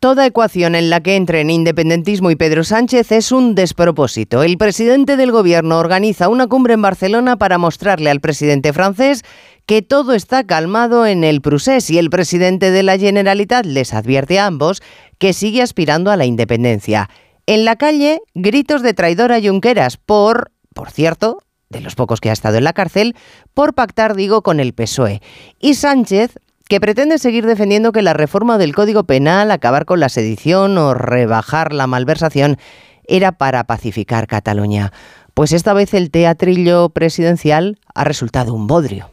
Toda ecuación en la que entren independentismo y Pedro Sánchez es un despropósito. El presidente del gobierno organiza una cumbre en Barcelona para mostrarle al presidente francés que todo está calmado en el Prusés y el presidente de la Generalitat les advierte a ambos que sigue aspirando a la independencia. En la calle, gritos de traidor a Junqueras por, por cierto, de los pocos que ha estado en la cárcel, por pactar, digo, con el PSOE. Y Sánchez que pretende seguir defendiendo que la reforma del Código Penal, acabar con la sedición o rebajar la malversación era para pacificar Cataluña. Pues esta vez el teatrillo presidencial ha resultado un bodrio.